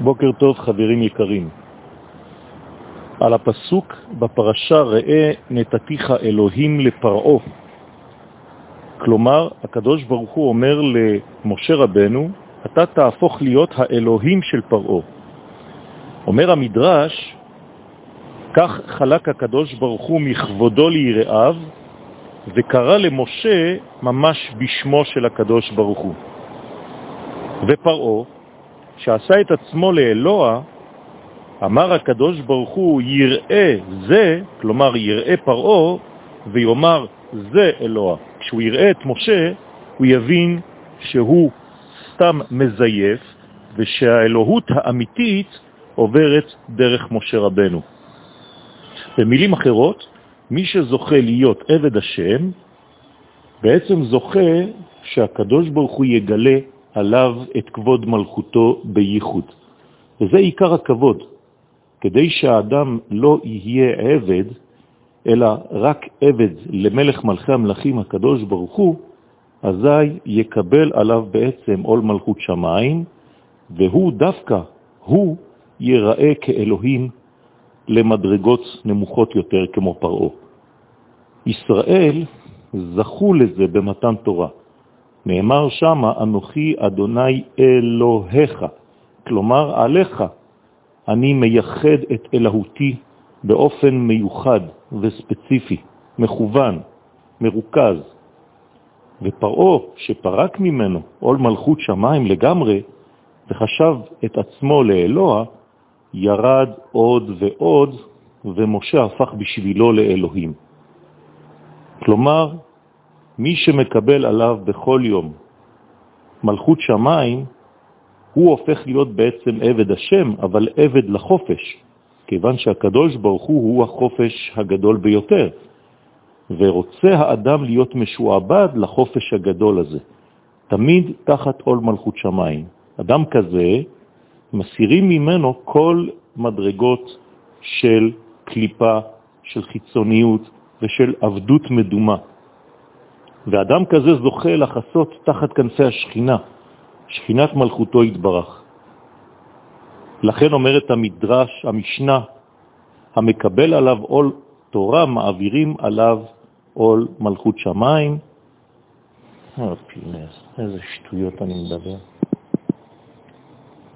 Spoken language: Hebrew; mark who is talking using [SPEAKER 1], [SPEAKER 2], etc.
[SPEAKER 1] בוקר טוב חברים יקרים. על הפסוק בפרשה ראה נתתיך אלוהים לפרעו. כלומר, הקדוש ברוך הוא אומר למשה רבנו, אתה תהפוך להיות האלוהים של פרעו. אומר המדרש, כך חלק הקדוש ברוך הוא מכבודו ליראיו, וקרא למשה ממש בשמו של הקדוש ברוך הוא. ופרעו, שעשה את עצמו לאלוה, אמר הקדוש ברוך הוא, יראה זה, כלומר יראה פרעו, ויאמר זה אלוה. כשהוא יראה את משה, הוא יבין שהוא סתם מזייף, ושהאלוהות האמיתית עוברת דרך משה רבנו. במילים אחרות, מי שזוכה להיות עבד השם, בעצם זוכה שהקדוש ברוך הוא יגלה עליו את כבוד מלכותו בייחוד. וזה עיקר הכבוד, כדי שהאדם לא יהיה עבד, אלא רק עבד למלך מלכי המלכים הקדוש ברוך הוא, אזי יקבל עליו בעצם עול מלכות שמיים, והוא דווקא, הוא ייראה כאלוהים למדרגות נמוכות יותר כמו פרעו. ישראל זכו לזה במתן תורה. נאמר שם, אנוכי אדוני אלוהיך, כלומר עליך אני מייחד את אלוהותי באופן מיוחד וספציפי, מכוון, מרוכז. ופרעו, שפרק ממנו עול מלכות שמיים לגמרי, וחשב את עצמו לאלוה, ירד עוד ועוד, ומשה הפך בשבילו לאלוהים. כלומר, מי שמקבל עליו בכל יום מלכות שמיים, הוא הופך להיות בעצם עבד השם, אבל עבד לחופש, כיוון שהקדוש ברוך הוא הוא החופש הגדול ביותר, ורוצה האדם להיות משועבד לחופש הגדול הזה, תמיד תחת עול מלכות שמיים. אדם כזה, מסירים ממנו כל מדרגות של קליפה, של חיצוניות ושל עבדות מדומה. ואדם כזה זוכה לחסות תחת כנפי השכינה, שכינת מלכותו התברך. לכן אומרת המדרש, המשנה, המקבל עליו עול תורה, מעבירים עליו עול מלכות שמיים. איזה שטויות אני מדבר.